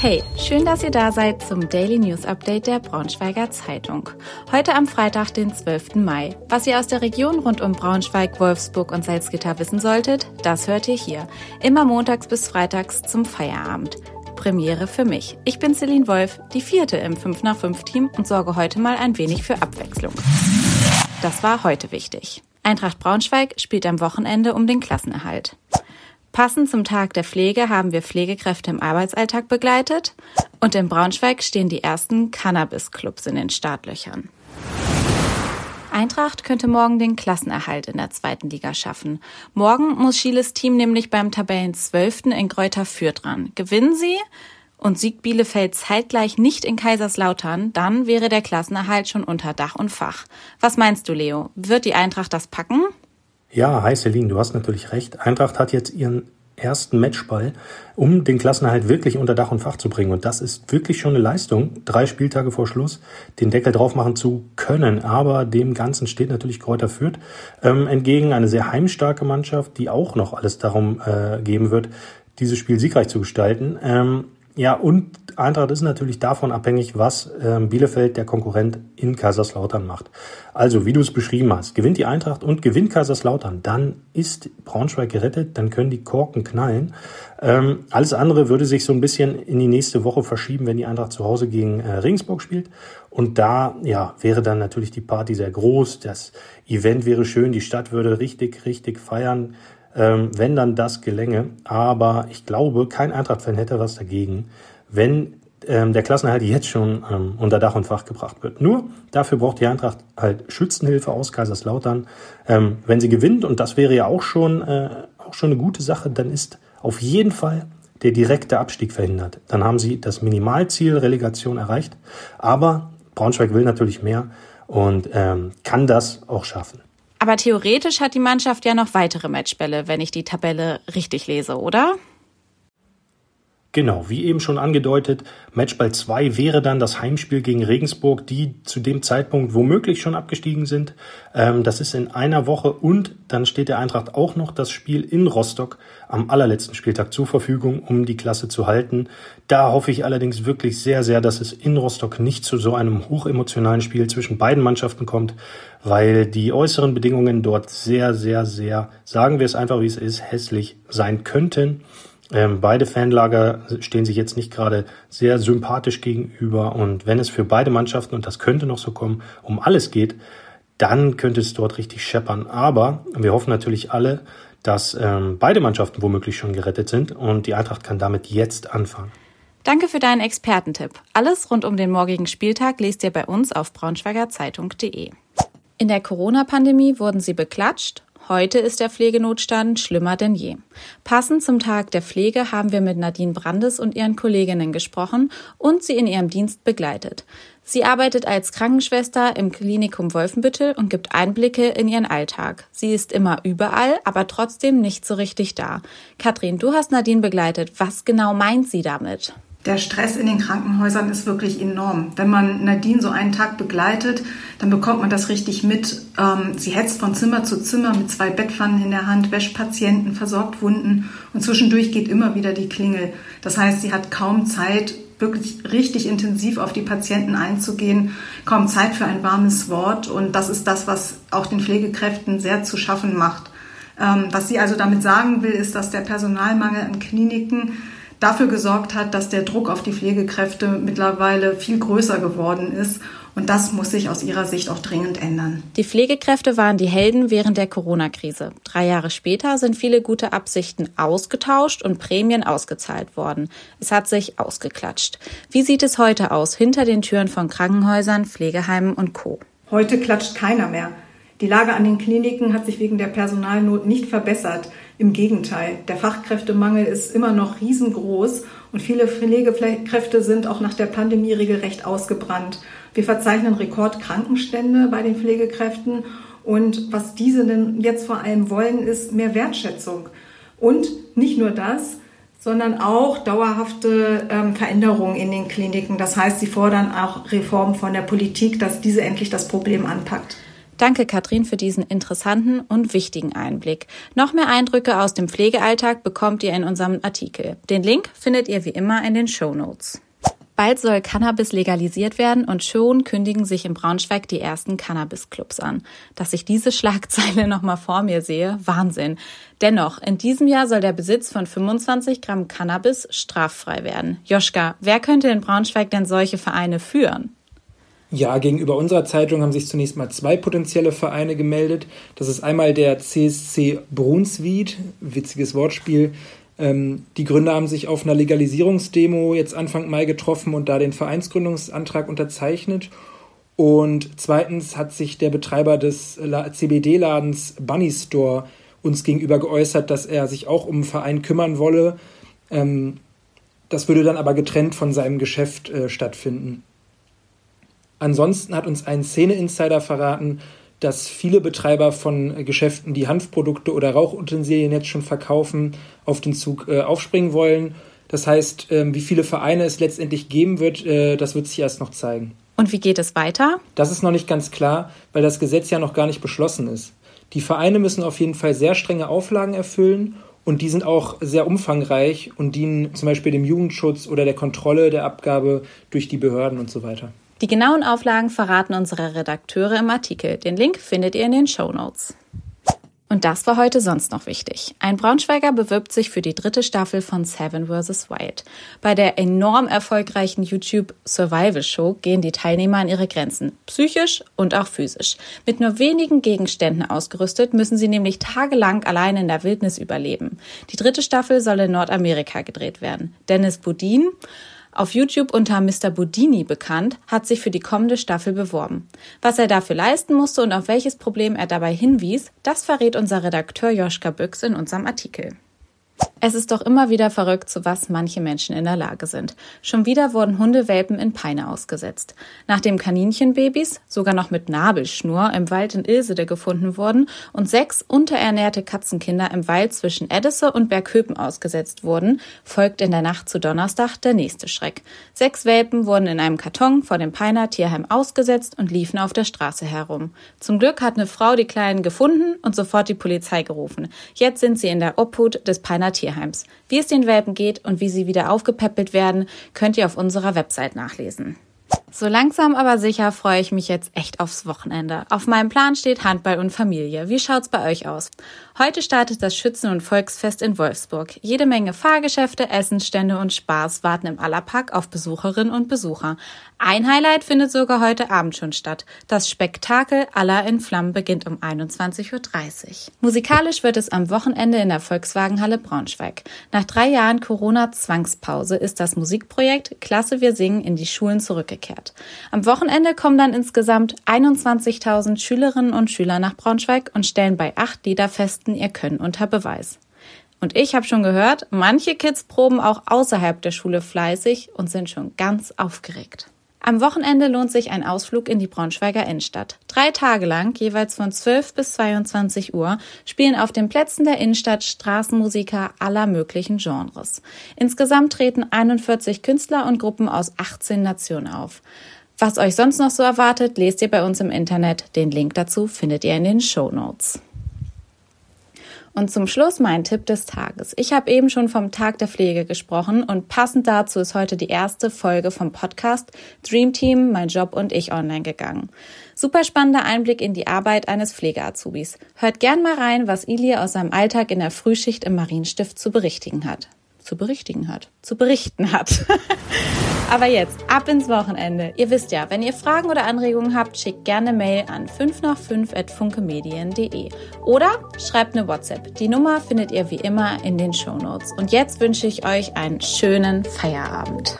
Hey, schön, dass ihr da seid zum Daily News Update der Braunschweiger Zeitung. Heute am Freitag, den 12. Mai. Was ihr aus der Region rund um Braunschweig, Wolfsburg und Salzgitter wissen solltet, das hört ihr hier. Immer montags bis freitags zum Feierabend. Premiere für mich. Ich bin Celine Wolf, die vierte im 5 nach 5 Team und sorge heute mal ein wenig für Abwechslung. Das war heute wichtig. Eintracht Braunschweig spielt am Wochenende um den Klassenerhalt. Passend zum Tag der Pflege haben wir Pflegekräfte im Arbeitsalltag begleitet und in Braunschweig stehen die ersten Cannabis-Clubs in den Startlöchern. Eintracht könnte morgen den Klassenerhalt in der zweiten Liga schaffen. Morgen muss Schieles Team nämlich beim Tabellenzwölften in Gräuter Fürth dran. Gewinnen sie und siegt Bielefeld zeitgleich nicht in Kaiserslautern, dann wäre der Klassenerhalt schon unter Dach und Fach. Was meinst du, Leo? Wird die Eintracht das packen? Ja, hi Celine, du hast natürlich recht. Eintracht hat jetzt ihren ersten Matchball, um den Klassenerhalt wirklich unter Dach und Fach zu bringen. Und das ist wirklich schon eine Leistung, drei Spieltage vor Schluss den Deckel drauf machen zu können. Aber dem Ganzen steht natürlich Kräuter Fürth ähm, entgegen. Eine sehr heimstarke Mannschaft, die auch noch alles darum äh, geben wird, dieses Spiel siegreich zu gestalten. Ähm, ja, und Eintracht ist natürlich davon abhängig, was ähm, Bielefeld, der Konkurrent, in Kaiserslautern macht. Also, wie du es beschrieben hast, gewinnt die Eintracht und gewinnt Kaiserslautern, dann ist Braunschweig gerettet, dann können die Korken knallen. Ähm, alles andere würde sich so ein bisschen in die nächste Woche verschieben, wenn die Eintracht zu Hause gegen äh, Regensburg spielt. Und da, ja, wäre dann natürlich die Party sehr groß, das Event wäre schön, die Stadt würde richtig, richtig feiern ähm, wenn dann das gelänge. Aber ich glaube, kein Eintracht-Fan hätte was dagegen, wenn ähm, der Klassenerhalt jetzt schon ähm, unter Dach und Fach gebracht wird. Nur dafür braucht die Eintracht halt Schützenhilfe aus Kaiserslautern. Ähm, wenn sie gewinnt, und das wäre ja auch schon, äh, auch schon eine gute Sache, dann ist auf jeden Fall der direkte Abstieg verhindert. Dann haben sie das Minimalziel Relegation erreicht. Aber Braunschweig will natürlich mehr und ähm, kann das auch schaffen. Aber theoretisch hat die Mannschaft ja noch weitere Matchbälle, wenn ich die Tabelle richtig lese, oder? Genau, wie eben schon angedeutet, Matchball 2 wäre dann das Heimspiel gegen Regensburg, die zu dem Zeitpunkt womöglich schon abgestiegen sind. Ähm, das ist in einer Woche und dann steht der Eintracht auch noch das Spiel in Rostock am allerletzten Spieltag zur Verfügung, um die Klasse zu halten. Da hoffe ich allerdings wirklich sehr, sehr, dass es in Rostock nicht zu so einem hochemotionalen Spiel zwischen beiden Mannschaften kommt, weil die äußeren Bedingungen dort sehr, sehr, sehr, sagen wir es einfach wie es ist, hässlich sein könnten. Ähm, beide Fanlager stehen sich jetzt nicht gerade sehr sympathisch gegenüber und wenn es für beide Mannschaften, und das könnte noch so kommen, um alles geht, dann könnte es dort richtig scheppern. Aber wir hoffen natürlich alle, dass ähm, beide Mannschaften womöglich schon gerettet sind und die Eintracht kann damit jetzt anfangen. Danke für deinen Expertentipp. Alles rund um den morgigen Spieltag lest ihr bei uns auf braunschweigerzeitung.de. In der Corona-Pandemie wurden sie beklatscht Heute ist der Pflegenotstand schlimmer denn je. Passend zum Tag der Pflege haben wir mit Nadine Brandes und ihren Kolleginnen gesprochen und sie in ihrem Dienst begleitet. Sie arbeitet als Krankenschwester im Klinikum Wolfenbüttel und gibt Einblicke in ihren Alltag. Sie ist immer überall, aber trotzdem nicht so richtig da. Katrin, du hast Nadine begleitet. Was genau meint sie damit? Der Stress in den Krankenhäusern ist wirklich enorm. Wenn man Nadine so einen Tag begleitet, dann bekommt man das richtig mit. Ähm, sie hetzt von Zimmer zu Zimmer mit zwei Bettpfannen in der Hand, wäscht Patienten, versorgt Wunden und zwischendurch geht immer wieder die Klingel. Das heißt, sie hat kaum Zeit, wirklich richtig intensiv auf die Patienten einzugehen, kaum Zeit für ein warmes Wort und das ist das, was auch den Pflegekräften sehr zu schaffen macht. Ähm, was sie also damit sagen will, ist, dass der Personalmangel an Kliniken dafür gesorgt hat, dass der Druck auf die Pflegekräfte mittlerweile viel größer geworden ist. Und das muss sich aus ihrer Sicht auch dringend ändern. Die Pflegekräfte waren die Helden während der Corona-Krise. Drei Jahre später sind viele gute Absichten ausgetauscht und Prämien ausgezahlt worden. Es hat sich ausgeklatscht. Wie sieht es heute aus hinter den Türen von Krankenhäusern, Pflegeheimen und Co? Heute klatscht keiner mehr. Die Lage an den Kliniken hat sich wegen der Personalnot nicht verbessert. Im Gegenteil, der Fachkräftemangel ist immer noch riesengroß und viele Pflegekräfte sind auch nach der Pandemie regelrecht ausgebrannt. Wir verzeichnen Rekordkrankenstände bei den Pflegekräften und was diese denn jetzt vor allem wollen, ist mehr Wertschätzung. Und nicht nur das, sondern auch dauerhafte ähm, Veränderungen in den Kliniken. Das heißt, sie fordern auch Reformen von der Politik, dass diese endlich das Problem anpackt. Danke, Katrin, für diesen interessanten und wichtigen Einblick. Noch mehr Eindrücke aus dem Pflegealltag bekommt ihr in unserem Artikel. Den Link findet ihr wie immer in den Show Notes. Bald soll Cannabis legalisiert werden und schon kündigen sich in Braunschweig die ersten Cannabis-Clubs an. Dass ich diese Schlagzeile nochmal vor mir sehe, Wahnsinn. Dennoch, in diesem Jahr soll der Besitz von 25 Gramm Cannabis straffrei werden. Joschka, wer könnte in Braunschweig denn solche Vereine führen? Ja, gegenüber unserer Zeitung haben sich zunächst mal zwei potenzielle Vereine gemeldet. Das ist einmal der CSC Brunswied, witziges Wortspiel, ähm, die Gründer haben sich auf einer Legalisierungsdemo jetzt Anfang Mai getroffen und da den Vereinsgründungsantrag unterzeichnet. Und zweitens hat sich der Betreiber des CBD-Ladens Bunny Store uns gegenüber geäußert, dass er sich auch um einen Verein kümmern wolle. Ähm, das würde dann aber getrennt von seinem Geschäft äh, stattfinden. Ansonsten hat uns ein Szene-Insider verraten, dass viele Betreiber von Geschäften, die Hanfprodukte oder Rauchutensilien jetzt schon verkaufen, auf den Zug äh, aufspringen wollen. Das heißt, äh, wie viele Vereine es letztendlich geben wird, äh, das wird sich erst noch zeigen. Und wie geht es weiter? Das ist noch nicht ganz klar, weil das Gesetz ja noch gar nicht beschlossen ist. Die Vereine müssen auf jeden Fall sehr strenge Auflagen erfüllen und die sind auch sehr umfangreich und dienen zum Beispiel dem Jugendschutz oder der Kontrolle der Abgabe durch die Behörden und so weiter. Die genauen Auflagen verraten unsere Redakteure im Artikel. Den Link findet ihr in den Show Notes. Und das war heute sonst noch wichtig. Ein Braunschweiger bewirbt sich für die dritte Staffel von Seven vs. Wild. Bei der enorm erfolgreichen YouTube Survival Show gehen die Teilnehmer an ihre Grenzen, psychisch und auch physisch. Mit nur wenigen Gegenständen ausgerüstet müssen sie nämlich tagelang allein in der Wildnis überleben. Die dritte Staffel soll in Nordamerika gedreht werden. Dennis Budin auf YouTube unter Mr. Budini bekannt, hat sich für die kommende Staffel beworben. Was er dafür leisten musste und auf welches Problem er dabei hinwies, das verrät unser Redakteur Joschka Büchs in unserem Artikel. Es ist doch immer wieder verrückt, zu was manche Menschen in der Lage sind. Schon wieder wurden Hundewelpen in Peine ausgesetzt. Nachdem Kaninchenbabys, sogar noch mit Nabelschnur, im Wald in Ilsede gefunden wurden und sechs unterernährte Katzenkinder im Wald zwischen Edesse und Bergköpen ausgesetzt wurden, folgt in der Nacht zu Donnerstag der nächste Schreck. Sechs Welpen wurden in einem Karton vor dem Peiner Tierheim ausgesetzt und liefen auf der Straße herum. Zum Glück hat eine Frau die Kleinen gefunden und sofort die Polizei gerufen. Jetzt sind sie in der Obhut des Peiner Tierheims. Tierheims. Wie es den Welpen geht und wie sie wieder aufgepäppelt werden, könnt ihr auf unserer Website nachlesen. So langsam aber sicher freue ich mich jetzt echt aufs Wochenende. Auf meinem Plan steht Handball und Familie. Wie schaut's bei euch aus? Heute startet das Schützen- und Volksfest in Wolfsburg. Jede Menge Fahrgeschäfte, Essensstände und Spaß warten im Allerpack auf Besucherinnen und Besucher. Ein Highlight findet sogar heute Abend schon statt. Das Spektakel aller in Flammen beginnt um 21.30 Uhr. Musikalisch wird es am Wochenende in der Volkswagenhalle Braunschweig. Nach drei Jahren Corona-Zwangspause ist das Musikprojekt Klasse Wir singen in die Schulen zurückgekehrt. Am Wochenende kommen dann insgesamt 21.000 Schülerinnen und Schüler nach Braunschweig und stellen bei acht Liederfesten ihr Können unter Beweis. Und ich habe schon gehört, manche Kids proben auch außerhalb der Schule fleißig und sind schon ganz aufgeregt. Am Wochenende lohnt sich ein Ausflug in die Braunschweiger Innenstadt. Drei Tage lang, jeweils von 12 bis 22 Uhr, spielen auf den Plätzen der Innenstadt Straßenmusiker aller möglichen Genres. Insgesamt treten 41 Künstler und Gruppen aus 18 Nationen auf. Was euch sonst noch so erwartet, lest ihr bei uns im Internet. Den Link dazu findet ihr in den Show Notes. Und zum Schluss mein Tipp des Tages. Ich habe eben schon vom Tag der Pflege gesprochen und passend dazu ist heute die erste Folge vom Podcast Dream Team, mein Job und ich online gegangen. Super spannender Einblick in die Arbeit eines Pflegeazubis. Hört gern mal rein, was Ilie aus seinem Alltag in der Frühschicht im Marienstift zu berichtigen hat zu berichtigen hat, zu berichten hat. Aber jetzt ab ins Wochenende. Ihr wisst ja, wenn ihr Fragen oder Anregungen habt, schickt gerne Mail an 5 nach 5 at funkemedien.de oder schreibt eine WhatsApp. Die Nummer findet ihr wie immer in den Show Notes. Und jetzt wünsche ich euch einen schönen Feierabend.